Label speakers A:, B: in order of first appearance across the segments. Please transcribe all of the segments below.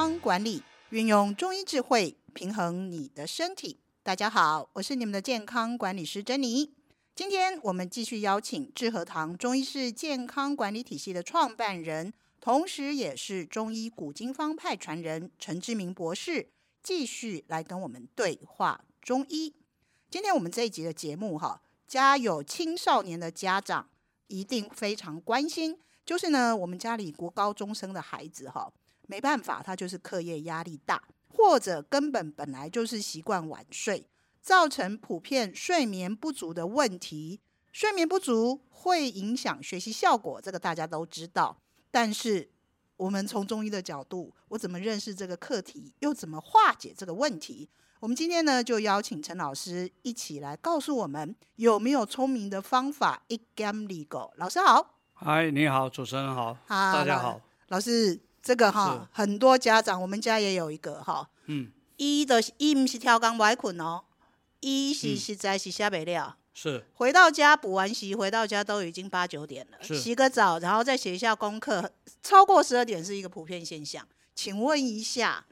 A: 康管理，运用中医智慧平衡你的身体。大家好，我是你们的健康管理师珍妮。今天我们继续邀请智和堂中医式健康管理体系的创办人，同时也是中医古今方派传人陈志明博士，继续来跟我们对话中医。今天我们这一集的节目，哈，家有青少年的家长一定非常关心。就是呢，我们家里国高中生的孩子哈，没办法，他就是课业压力大，或者根本本来就是习惯晚睡，造成普遍睡眠不足的问题。睡眠不足会影响学习效果，这个大家都知道。但是我们从中医的角度，我怎么认识这个课题，又怎么化解这个问题？我们今天呢，就邀请陈老师一起来告诉我们有没有聪明的方法。一 game legal，老师好。
B: 嗨，你好，主持人好，好，大家好。
A: 老师，这个哈，很多家长，我们家也有一个哈，
B: 嗯，
A: 一的一不是调工不爱困哦，一是实在是下不了，
B: 是
A: 回到家补完习，回到家都已经八九点了，洗个澡，然后再写一下功课，超过十二点是一个普遍现象。请问一下，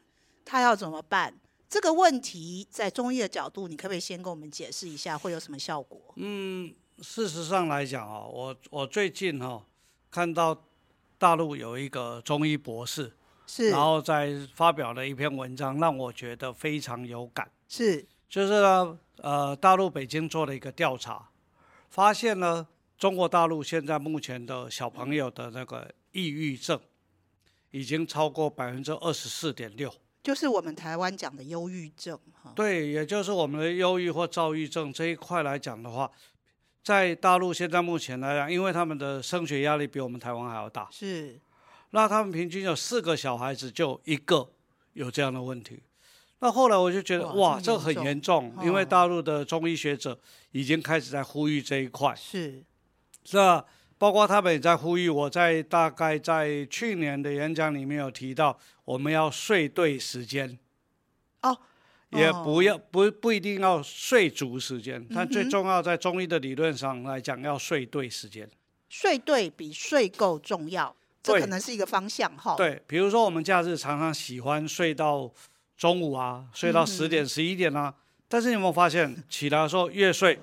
A: 他要怎么办？这个问题在中医的角度，你可不可以先跟我们解释一下，会有什么效果？
B: 嗯。事实上来讲啊，我我最近哈看到大陆有一个中医博士，
A: 是，
B: 然后在发表了一篇文章，让我觉得非常有感。
A: 是，
B: 就是呢，呃，大陆北京做了一个调查，发现呢，中国大陆现在目前的小朋友的那个抑郁症已经超过百分之二十四点六，
A: 就是我们台湾讲的忧郁症哈。
B: 对，也就是我们的忧郁或躁郁症这一块来讲的话。在大陆现在目前来讲，因为他们的升学压力比我们台湾还要大，
A: 是，
B: 那他们平均有四个小孩子就一个有这样的问题。那后来我就觉得，哇，哇，这很严重，因为大陆的中医学者已经开始在呼吁这一块，
A: 是，
B: 是啊？包括他们也在呼吁。我在大概在去年的演讲里面有提到，我们要睡对时间。
A: 哦。
B: 也不要不不一定要睡足时间，但最重要在中医的理论上来讲，要睡对时间。
A: 睡对比睡够重要，这可能是一个方向哈。
B: 对，比如说我们假日常常喜欢睡到中午啊，睡到十点十一点啊，但是你有没有发现起来的时候越睡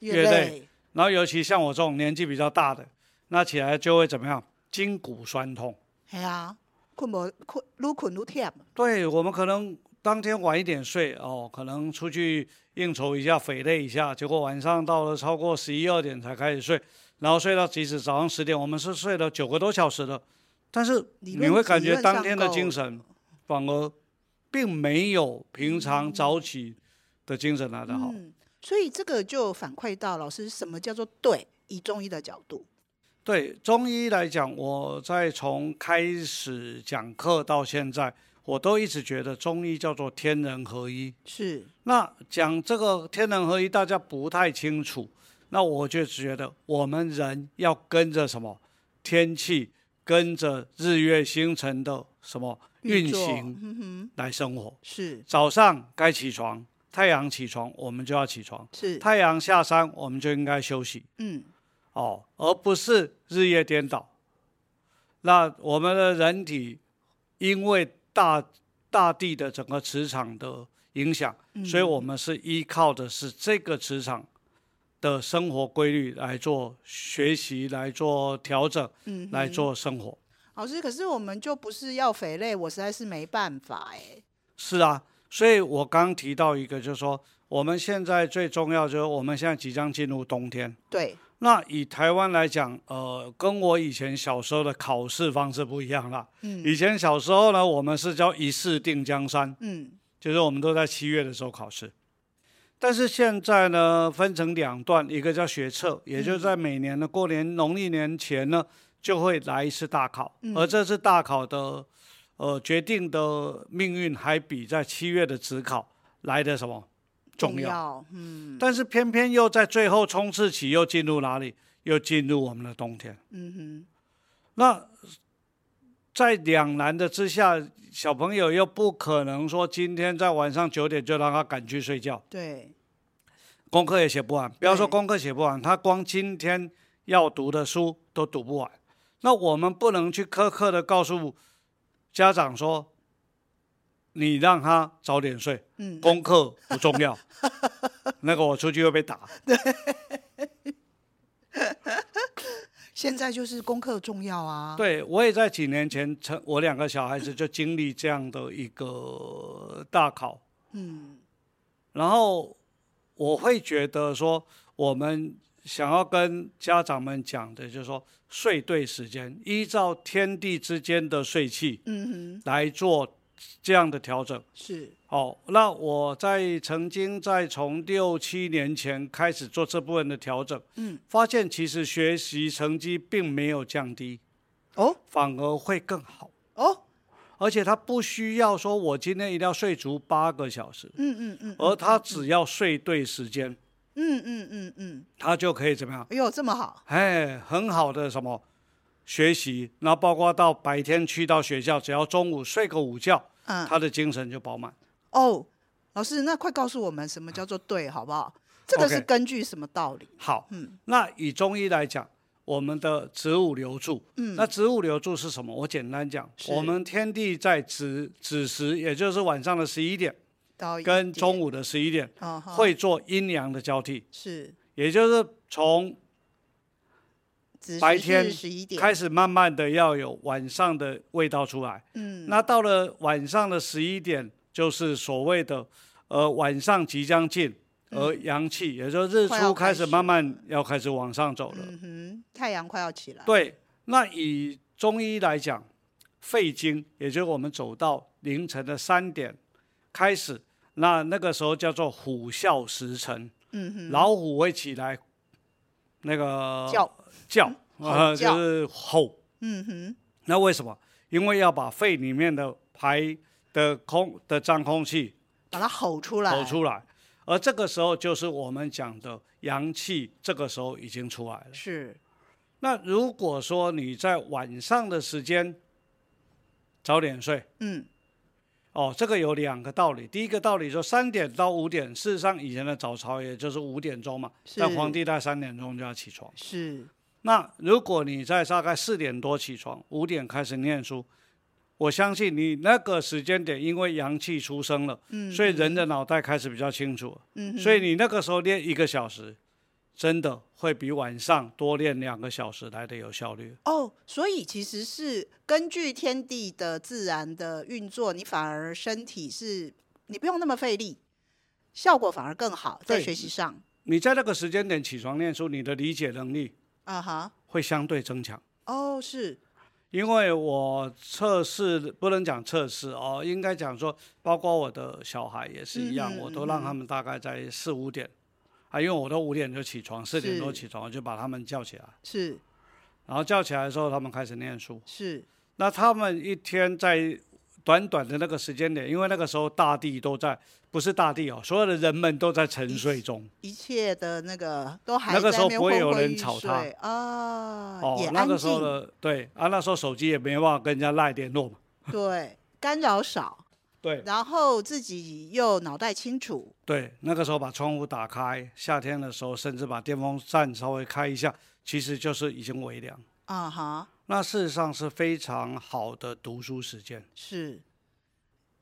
B: 越累？然后尤其像我这种年纪比较大的，那起来就会怎么样？筋骨酸痛。
A: 哎呀，困不困？越困越忝。
B: 对，我们可能。当天晚一点睡哦，可能出去应酬一下，肥累一下，结果晚上到了超过十一二点才开始睡，然后睡到即使早上十点，我们是睡了九个多小时的，但是你会感觉当天的精神反而并没有平常早起的精神来得好。
A: 嗯，所以这个就反馈到老师，什么叫做对？以中医的角度，
B: 对中医来讲，我在从开始讲课到现在。我都一直觉得中医叫做天人合一，
A: 是。
B: 那讲这个天人合一，大家不太清楚。那我就觉得我们人要跟着什么天气，跟着日月星辰的什么运行来生活。
A: 是。早
B: 上该起床，太阳起床，我们就要起床。
A: 是。
B: 太阳下山，我们就应该休息。
A: 嗯。
B: 哦，而不是日夜颠倒。那我们的人体因为大大地的整个磁场的影响，嗯，所以我们是依靠的是这个磁场的生活规律来做学习，来做调整，嗯，来做生活。
A: 老师，可是我们就不是要肥类，我实在是没办法哎。
B: 是啊，所以我刚提到一个，就是说我们现在最重要就是我们现在即将进入冬天。
A: 对。
B: 那以台湾来讲，呃，跟我以前小时候的考试方式不一样了。
A: 嗯。
B: 以前小时候呢，我们是叫一试定江山。
A: 嗯。
B: 就是我们都在七月的时候考试。但是现在呢，分成两段，一个叫学测，也就是在每年的过年农历年前呢，就会来一次大考。嗯。而这次大考的，呃，决定的命运还比在七月的职考来的什么？重要，
A: 嗯，
B: 但是偏偏又在最后冲刺期又进入哪里？又进入我们的冬天。
A: 嗯哼，
B: 那在两难的之下，小朋友又不可能说今天在晚上九点就让他赶去睡觉。
A: 对，
B: 功课也写不完，不要说功课写不完，他光今天要读的书都读不完。那我们不能去苛刻的告诉家长说，你让他早点睡，嗯，功课不重要，那个我出去会被打。对，
A: 现在就是功课重要啊。
B: 对，我也在几年前，成我两个小孩子就经历这样的一个大考，嗯，然后我会觉得说，我们想要跟家长们讲的，就是说，睡对时间，依照天地之间的睡气，嗯哼，来做。这样的调整。
A: 是。
B: 哦，那我在曾经在从六七年前开始做这部分的调整，嗯，发现其实学习成绩并没有降低，哦，反而会更好。哦，而且他不需要说我今天一定要睡足八个小时，嗯嗯嗯，而他只要睡对时间，嗯嗯嗯嗯，他就可以怎么样？
A: 哎呦，这么好，
B: 哎，很好的什么？学习，然后包括到白天去到学校，只要中午睡个午觉，嗯，他的精神就饱满。
A: 哦，老师，那快告诉我们什么叫做对，好不好？这个是根据什么道理？
B: 好，嗯，那以中医来讲，我们的植物流注，嗯，那植物流注是什么？我简单讲，我们天地在子子时，也就是晚上的十一点，跟中午的十一点，会做阴阳的交替，
A: 是，
B: 也就是从。白天开始慢慢的要有晚上的味道出来，嗯，那到了晚上的十一点，就是所谓的，呃，晚上即将近，而阳气，也就是日出开始慢慢要开始往上走了，嗯
A: 哼，太阳快要起来。
B: 对，那以中医来讲，肺经，也就是我们走到凌晨的三点开始，那那个时候叫做虎啸时辰，嗯哼，老虎会起来，那个叫。叫啊，就是吼。嗯哼。那为什么？因为要把肺里面的排的空的脏空气，
A: 把它吼出来。
B: 吼出来。而这个时候就是我们讲的阳气，这个时候已经出来了。
A: 是。
B: 那如果说你在晚上的时间早点睡，嗯。哦，这个有两个道理。第一个道理说，三点到五点，事实上以前的早朝也就是五点钟嘛，但皇帝在三点钟就要起床。
A: 是。
B: 那如果你在大概四点多起床，五点开始念书，我相信你那个时间点，因为阳气出生了，嗯，所以人的脑袋开始比较清楚，嗯，所以你那个时候练一个小时，真的会比晚上多练两个小时来的有效率。
A: 哦，所以其实是根据天地的自然的运作，你反而身体是你不用那么费力，效果反而更好，在学习上。
B: 你在那个时间点起床念书，你的理解能力。啊哈，会相对增强
A: 哦，是，
B: 因为我测试不能讲测试哦，应该讲说，包括我的小孩也是一样，嗯、我都让他们大概在四五点，啊，因为我都五点就起床，四点多起床，我就把他们叫起来，
A: 是，
B: 然后叫起来的时候，他们开始念书，
A: 是，
B: 那他们一天在。短短的那个时间点，因为那个时候大地都在，不是大地哦，所有的人们都在沉睡中，
A: 一切的那个都还在
B: 那个时候不会有人吵他。
A: 啊，
B: 哦，那个时候的对啊，那时候手机也没办法跟人家赖联络嘛，
A: 对，干扰少，
B: 对，
A: 然后自己又脑袋清楚，
B: 对，那个时候把窗户打开，夏天的时候甚至把电风扇稍微开一下，其实就是已经微凉。啊哈。那事实上是非常好的读书时间，
A: 是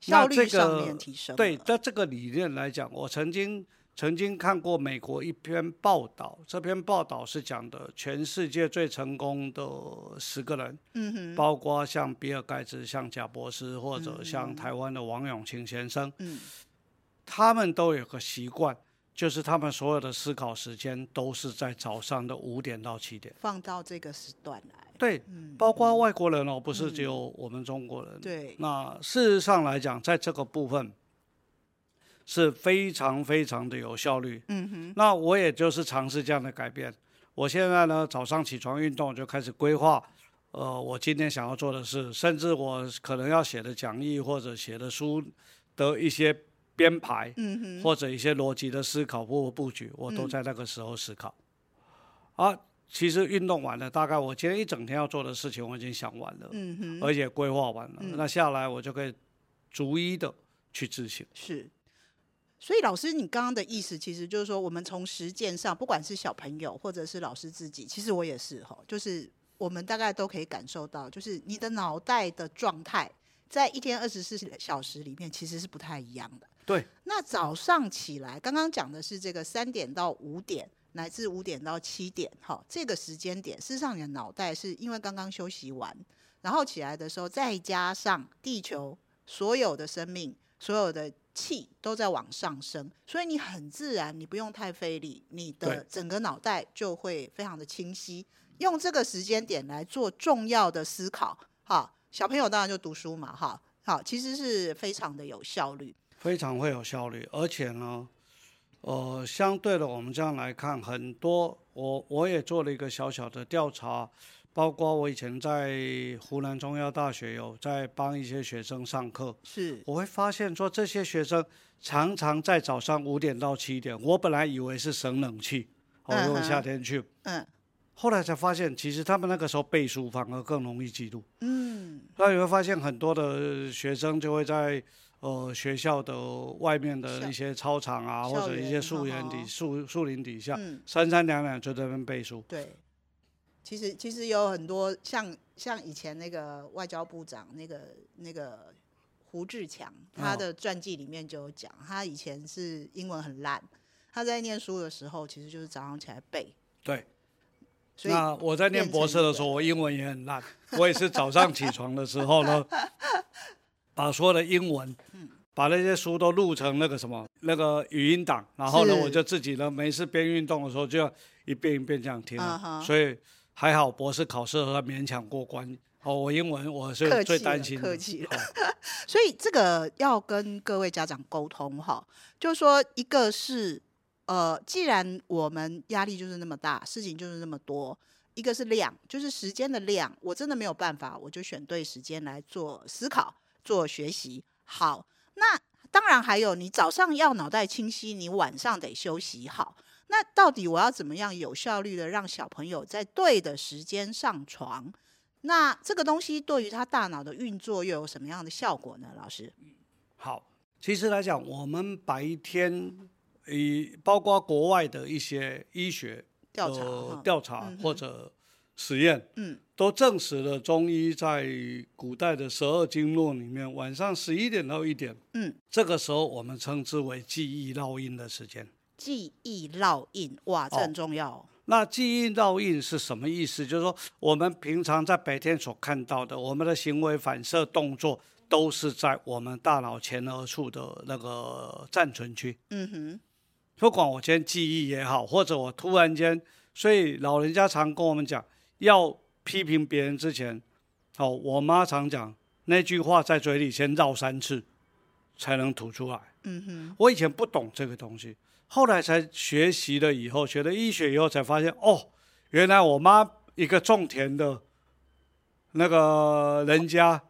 A: 效率上面提升。
B: 对，在这个理念来讲，我曾经曾经看过美国一篇报道，这篇报道是讲的全世界最成功的十个人，嗯哼，包括像比尔盖茨、像贾博斯，或者像台湾的王永庆先生，嗯，他们都有个习惯。就是他们所有的思考时间都是在早上的五点到七点，
A: 放到这个时段来。
B: 对，嗯、包括外国人哦，不是只有我们中国人。嗯、
A: 对。
B: 那事实上来讲，在这个部分是非常非常的有效率。嗯哼。那我也就是尝试这样的改变。我现在呢，早上起床运动就开始规划，呃，我今天想要做的事，甚至我可能要写的讲义或者写的书的一些。编排，嗯哼，或者一些逻辑的思考或布局，我都在那个时候思考。嗯、啊，其实运动完了，大概我今天一整天要做的事情，我已经想完了，嗯哼，而且规划完了，嗯、那下来我就可以逐一的去执行。
A: 是，所以老师，你刚刚的意思，其实就是说，我们从实践上，不管是小朋友或者是老师自己，其实我也是哈，就是我们大概都可以感受到，就是你的脑袋的状态。在一天二十四小时里面，其实是不太一样的。
B: 对。
A: 那早上起来，刚刚讲的是这个三点到五点，乃至五点到七点，哈，这个时间点，事实上你的脑袋是因为刚刚休息完，然后起来的时候，再加上地球所有的生命，所有的气都在往上升，所以你很自然，你不用太费力，你的整个脑袋就会非常的清晰。用这个时间点来做重要的思考，哈，小朋友当然就读书嘛，哈，好，其实是非常的有效率，
B: 非常会有效率，而且呢，呃，相对的，我们这样来看，很多我我也做了一个小小的调查，包括我以前在湖南中医大学有在帮一些学生上课，
A: 是，
B: 我会发现说这些学生常常在早上五点到七点，我本来以为是省冷气，我因为夏天去，嗯。后来才发现，其实他们那个时候背书反而更容易记录。
A: 嗯，
B: 那你会发现很多的学生就会在呃学校的外面的一些操场啊，或者一些树园底、树树林底下，嗯、三三两两就在那边背书。
A: 对，其实其实有很多像像以前那个外交部长那个那个胡志强，他的传记里面就有讲，他以前是英文很烂，他在念书的时候其实就是早上起来背。
B: 对。那我在念博士的时候，我英文也很烂。我也是早上起床的时候呢，把所有的英文，把那些书都录成那个什么那个语音档，然后呢，我就自己呢没事边运动的时候就要一遍一遍这样听。所以还好博士考试还勉强过关。哦，我英文我是最担心的。
A: 客气了。所以这个要跟各位家长沟通哈，就是说一个是。呃，既然我们压力就是那么大，事情就是那么多，一个是量，就是时间的量，我真的没有办法，我就选对时间来做思考、做学习。好，那当然还有，你早上要脑袋清晰，你晚上得休息好。那到底我要怎么样有效率的让小朋友在对的时间上床？那这个东西对于他大脑的运作又有什么样的效果呢？老师？
B: 好，其实来讲，我们白天。以包括国外的一些医学调查、呃、调查或者实验，嗯，都证实了中医在古代的十二经络里面，晚上十一点到一点，嗯，这个时候我们称之为记忆烙印的时间。
A: 记忆烙印，哇，这很重要。哦，
B: 那记忆烙印是什么意思？就是说，我们平常在白天所看到的，我们的行为反射动作，都是在我们大脑前额处的那个暂存区。嗯哼。不管我今天记忆也好，或者我突然间，所以老人家常跟我们讲，要批评别人之前，哦，我妈常讲那句话在嘴里先绕三次，才能吐出来。嗯哼，我以前不懂这个东西，后来才学习了以后，学了医学以后才发现，哦，原来我妈一个种田的，那个人家，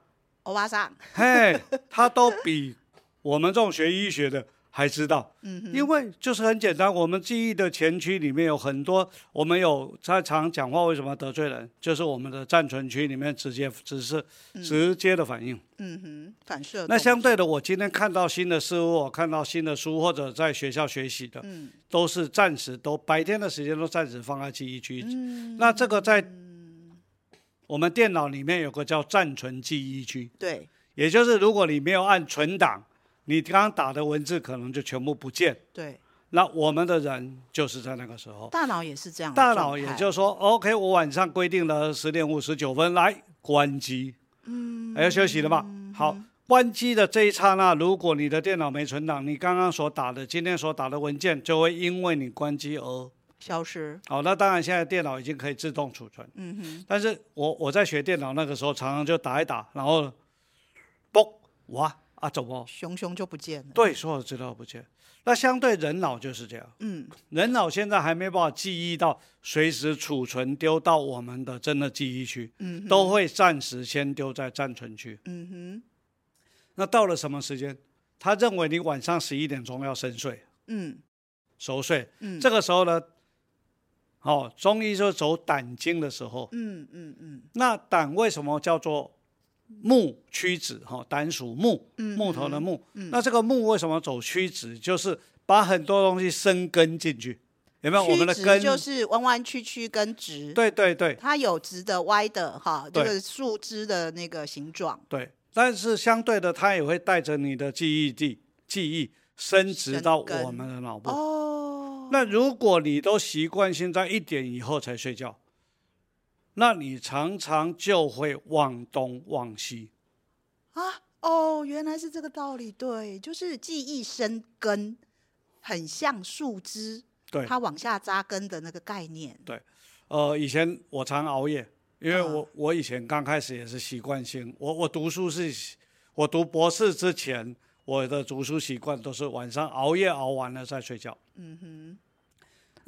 A: 欧巴桑，
B: 嘿，他都比我们这种学医学的。还知道，因为就是很简单，我们记忆的前区里面有很多，我们有在常讲话为什么得罪人，就是我们的暂存区里面直接只是直接的反应，
A: 嗯哼，反射。
B: 那相对的，我今天看到新的事物，我看到新的书或者在学校学习的，都是暂时都白天的时间都暂时放在记忆区。那这个在我们电脑里面有个叫暂存记忆区，
A: 对，
B: 也就是如果你没有按存档。你刚刚打的文字可能就全部不见。
A: 对。
B: 那我们的人就是在那个时候。
A: 大脑也是这样。
B: 大脑也就是说，OK，我晚上规定了十点五十九分来关机。嗯。还要休息了吧？嗯、好，关机的这一刹那，如果你的电脑没存档，你刚刚所打的、今天所打的文件就会因为你关机而
A: 消失。
B: 好，那当然现在电脑已经可以自动储存。嗯哼。但是我我在学电脑那个时候，常常就打一打，然后，嘣，哇。啊，怎么？
A: 熊熊就不见了。
B: 对，所有资料不见。那相对人脑就是这样。嗯，人脑现在还没办法记忆到随时储存丢到我们的真的记忆区，嗯，都会暂时先丢在暂存区。嗯哼。那到了什么时间？他认为你晚上十一点钟要深睡。嗯。熟睡。嗯。这个时候呢，哦，中医说走胆经的时候。嗯嗯嗯。那胆为什么叫做？木曲子哈，单属木，木头的木。嗯嗯、那这个木为什么走曲子？就是把很多东西生根进去，有没有？我们的根
A: 就是弯弯曲曲跟直。
B: 对对对，
A: 它有直的、歪的哈，这个树枝的那个形状。
B: 对，但是相对的，它也会带着你的记忆地记忆升值到我们的脑部。
A: 哦，
B: 那如果你都习惯性在一点以后才睡觉，那你常常就会忘东忘西。
A: 啊，哦，原来是这个道理。对，就是记忆生根，很像树枝，
B: 对，
A: 它往下扎根的那个概念。
B: 对，呃，以前我常熬夜。因为我我以前刚开始也是习惯性，我我读书是，我读博士之前，我的读书习惯都是晚上熬夜熬完了再睡觉。嗯哼。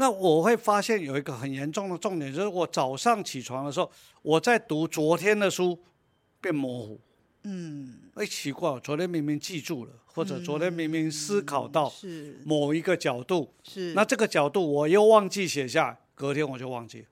B: 那我会发现有一个很严重的重点，就是我早上起床的时候，我在读昨天的书，变模糊。嗯。哎，奇怪，昨天明明记住了，或者昨天明明思考到某一个角度，是。那这个角度我又忘记写下，隔天我就忘记了。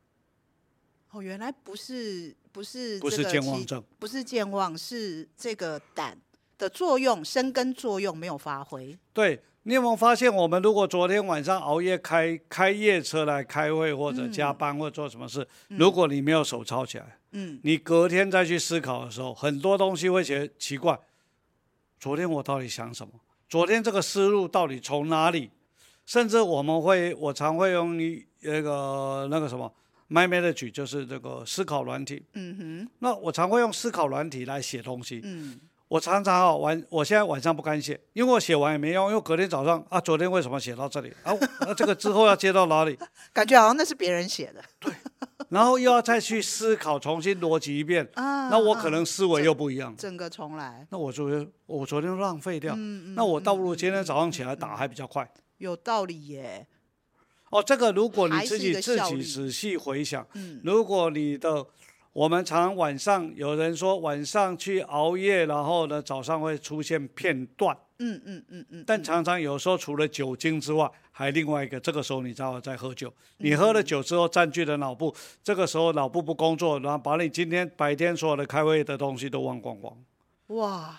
A: 哦，原来不是不是
B: 不是健忘症，
A: 不是健忘，是这个胆的作用生根作用没有发挥。
B: 对，你有没有发现，我们如果昨天晚上熬夜开开夜车来开会或者加班或者做什么事，嗯、如果你没有手抄起来，嗯，你隔天再去思考的时候，很多东西会觉得奇怪。昨天我到底想什么？昨天这个思路到底从哪里？甚至我们会，我常会用你那个那个什么。My Manager，就是这个思考软体。嗯哼。那我常会用思考软体来写东西。嗯。我常常啊晚，我现在晚上不敢写，因为我写完也没用，因为隔天早上啊，昨天为什么写到这里啊？那这个之后要接到哪里？
A: 感觉好像那是别人写的。
B: 对。然后又要再去思考，重新逻辑一遍。啊。那我可能思维又不一样。
A: 整个重来。
B: 那我昨天我昨天浪费掉。嗯嗯。那我倒不如今天早上起来打还比较快。
A: 有道理耶。
B: 哦，这个如果你自己自己仔细回想，嗯，如果你的，我们常晚上有人说晚上去熬夜，然后呢早上会出现片段，嗯嗯嗯嗯，但常常有时候除了酒精之外，还另外一个，这个时候你正好在喝酒，你喝了酒之后占据了脑部，这个时候脑部不工作，然后把你今天白天所有的开会的东西都忘光光，
A: 哇。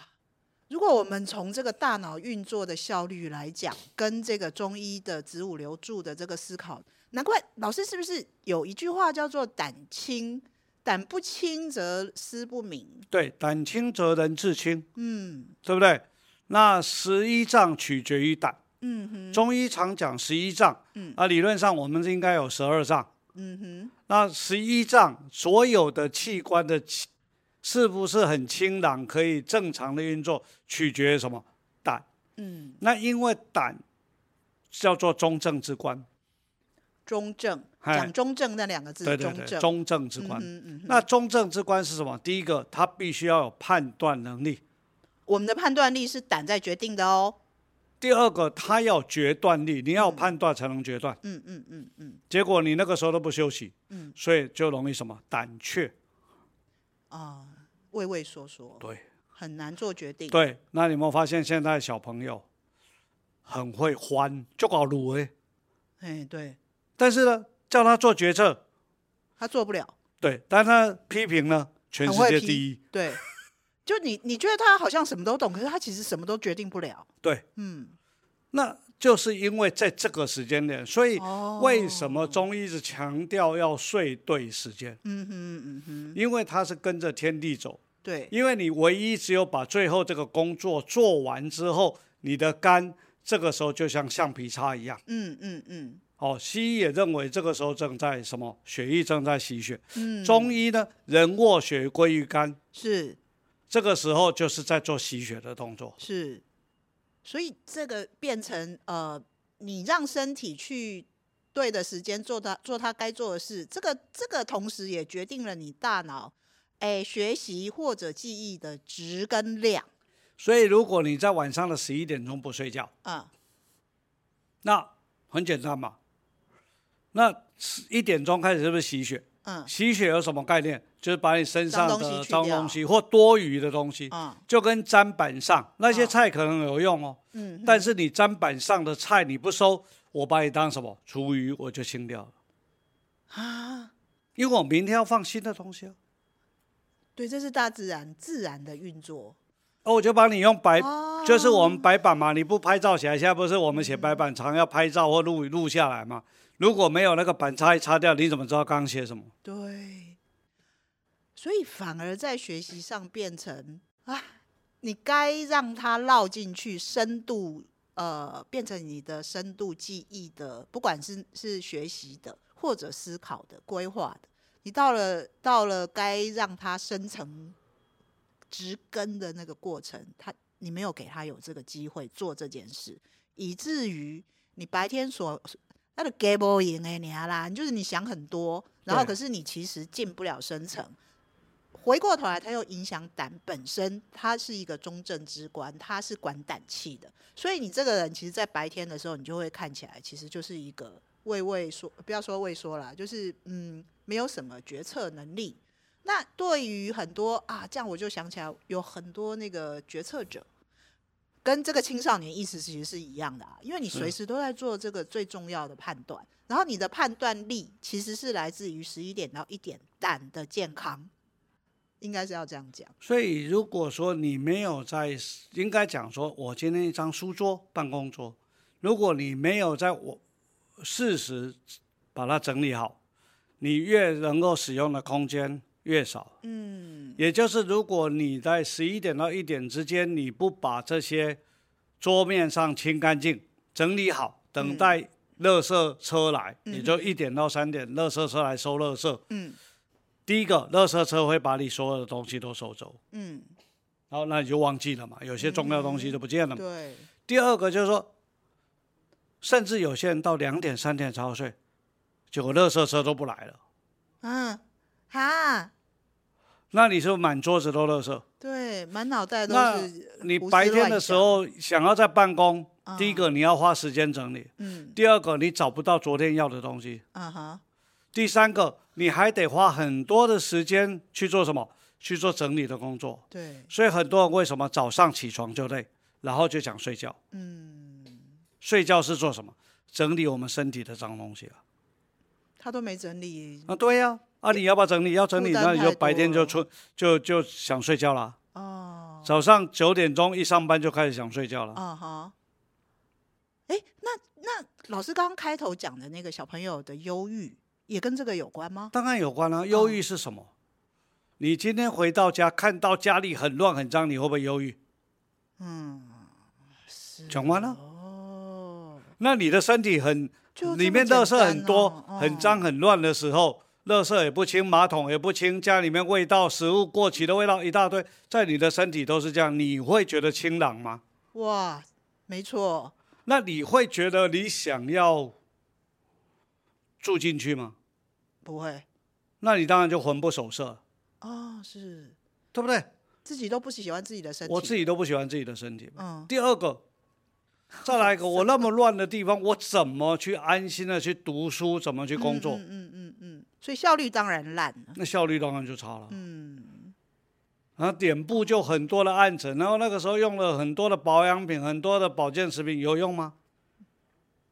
A: 如果我们从这个大脑运作的效率来讲，跟这个中医的子午流注的这个思考，难怪老师是不是有一句话叫做“胆清，胆不清则思不明”？
B: 对，胆清则人自清。嗯，对不对？那十一脏取决于胆。嗯哼。中医常讲十一脏。嗯。啊，理论上我们是应该有十二脏。嗯哼。那十一脏所有的器官的气。是不是很清朗，可以正常的运作，取决于什么？胆。嗯。那因为胆叫做中正之官。
A: 中正，讲中正那两个字。
B: 对对对，中正之官。嗯嗯。那中正之官是什么？第一个，他必须要有判断能力。
A: 我们的判断力是胆在决定的哦。
B: 第二个，他要决断力，你要有判断才能决断。嗯嗯嗯嗯。结果你那个时候都不休息，嗯，所以就容易什么？胆怯。
A: 啊。畏畏缩缩，对，很难做决定。
B: 对，那你有没有发现现在小朋友很会欢，就搞卤哎，
A: 哎，对。
B: 但是呢，叫他做决策，
A: 他做不了。
B: 对，但他批评呢，全世界第一。
A: 对，就你，你觉得他好像什么都懂，可是他其实什么都决定不了。
B: 对，嗯，那。就是因为在这个时间点，所以为什么中医是强调要睡对时间？嗯哼嗯哼，因为他是跟着天地走。对，因为你唯一只有把最后这个工作做完之后，你的肝这个时候就像橡皮擦一样。嗯嗯嗯。哦，西医也认为这个时候正在什么？血液正在洗血。嗯。中医呢，人卧血归于肝。是。这个时候就是在做洗血的动作。
A: 是。所以这个变成呃，你让身体去对的时间做它做它该做的事，这个这个同时也决定了你大脑哎学习或者记忆的值跟量。
B: 所以如果你在晚上的十一点钟不睡觉，啊、嗯，那很简单嘛，那一点钟开始是不是洗血？嗯，洗血有什么概念？就是把你身上的脏东西或多余的东西，嗯，就跟砧板上那些菜可能有用哦，嗯，但是你砧板上的菜你不收，我把你当什么厨余，我就清掉了，啊，因为我明天要放新的东西哦。
A: 对，这是大自然自然的运作。
B: 哦，我就帮你用白，就是我们白板嘛，你不拍照起来，现在不是我们写白板常要拍照或录录下来吗？如果没有那个板擦一擦掉，你怎么知道刚写什么？
A: 对，所以反而在学习上变成啊，你该让它绕进去，深度呃，变成你的深度记忆的，不管是是学习的或者思考的、规划的，你到了到了该让它深层植根的那个过程，它你没有给他有这个机会做这件事，以至于你白天所那个 gable in 哎你啦，就是你想很多，然后可是你其实进不了深层。回过头来，它又影响胆本身，他是一个中正之官，他是管胆气的，所以你这个人其实，在白天的时候，你就会看起来其实就是一个畏畏缩，不要说畏缩啦，就是嗯，没有什么决策能力。那对于很多啊，这样我就想起来，有很多那个决策者，跟这个青少年意思其实是一样的啊，因为你随时都在做这个最重要的判断，然后你的判断力其实是来自于十一点到一点胆的健康。应该是要这样讲。
B: 所以，如果说你没有在，应该讲说，我今天一张书桌、办公桌，如果你没有在我适时把它整理好，你越能够使用的空间越少。嗯。也就是，如果你在十一点到一点之间，你不把这些桌面上清干净、整理好，等待垃圾车来，嗯、也就一点到三点，垃圾车来收垃圾。嗯。第一个，垃圾车会把你所有的东西都收走，嗯，然后那你就忘记了嘛，有些重要东西就不见了嘛。
A: 嗯、对。
B: 第二个就是说，甚至有些人到两点、三点才要睡，结果垃圾车都不来了。
A: 嗯，哈。
B: 那你是不是满桌子都垃圾？
A: 对，满脑袋都是。
B: 那你白天的时候想要在办公，嗯、第一个你要花时间整理，嗯。第二个你找不到昨天要的东西。第三个。你还得花很多的时间去做什么？去做整理的工作。
A: 对。
B: 所以很多人为什么早上起床就累，然后就想睡觉？嗯。睡觉是做什么？整理我们身体的脏东西啊。
A: 他都没整理。
B: 啊，对呀。啊，你要不要整理？要整理，那你就白天就出就就想睡觉了。哦。早上九点钟一上班就开始想睡觉了。啊哈。
A: 哎，那那老师刚刚开头讲的那个小朋友的忧郁。也跟这个有关吗？
B: 当然有关啊。忧郁是什么？哦、你今天回到家，看到家里很乱很脏，你会不会忧郁？嗯，是。讲完了。哦。那你的身体很，里面垃圾很多，哦、很脏很乱的时候，垃圾也不清，马桶也不清，家里面味道，食物过期的味道一大堆，在你的身体都是这样，你会觉得清朗吗？
A: 哇，没错。
B: 那你会觉得你想要住进去吗？
A: 不会，
B: 那你当然就魂不守舍。
A: 哦，是，
B: 对不对？
A: 自己都不喜欢自己的身体，
B: 我自己都不喜欢自己的身体。嗯。第二个，再来一个，我那么乱的地方，我怎么去安心的去读书？怎么去工作？
A: 嗯嗯嗯嗯。所以效率当然烂了。
B: 那效率当然就差了。嗯。然后脸部就很多的暗沉，然后那个时候用了很多的保养品，很多的保健食品，有用吗？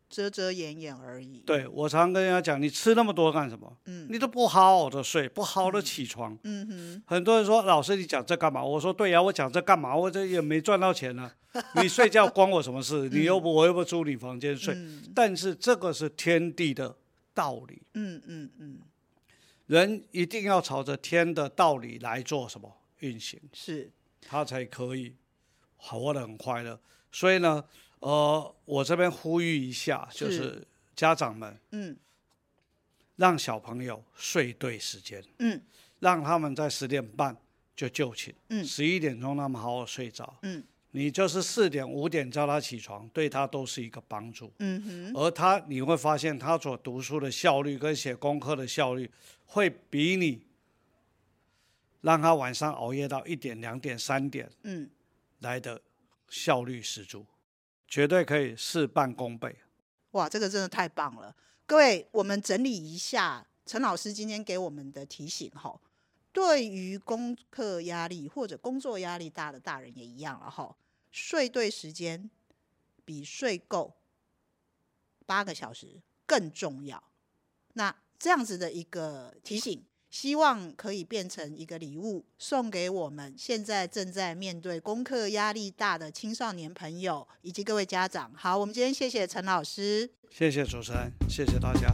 A: 遮遮掩掩而已。
B: 对，我常跟人家讲，你吃那么多干什么？嗯，你都不好好的睡，不好好的起床。嗯哼。很多人说，老师你讲这干嘛？我说对呀，我讲这干嘛？我这也没赚到钱呢。你睡觉关我什么事？你又不，我又不租你房间睡。但是这个是天地的道理。嗯嗯嗯。人一定要朝着天的道理来做什么运行？
A: 是。
B: 他才可以活得很快乐。所以呢。呃，我这边呼吁一下，就是家长们，嗯，让小朋友睡对时间，嗯，让他们在十点半就就寝，嗯，十一点钟他们好好睡着，嗯，你就是四点五点叫他起床，对他都是一个帮助，嗯哼，而他你会发现他所读书的效率跟写功课的效率会比你让他晚上熬夜到一点、两点、三点，嗯，来的效率十足。绝对可以事半功倍，
A: 哇，这个真的太棒了！各位，我们整理一下陈老师今天给我们的提醒哈。对于功课压力或者工作压力大的大人也一样了哈。睡对时间比睡够八个小时更重要。那这样子的一个提醒。希望可以变成一个礼物，送给我们现在正在面对功课压力大的青少年朋友以及各位家长。好，我们今天谢谢陈老师，
B: 谢谢主持人，谢谢大家。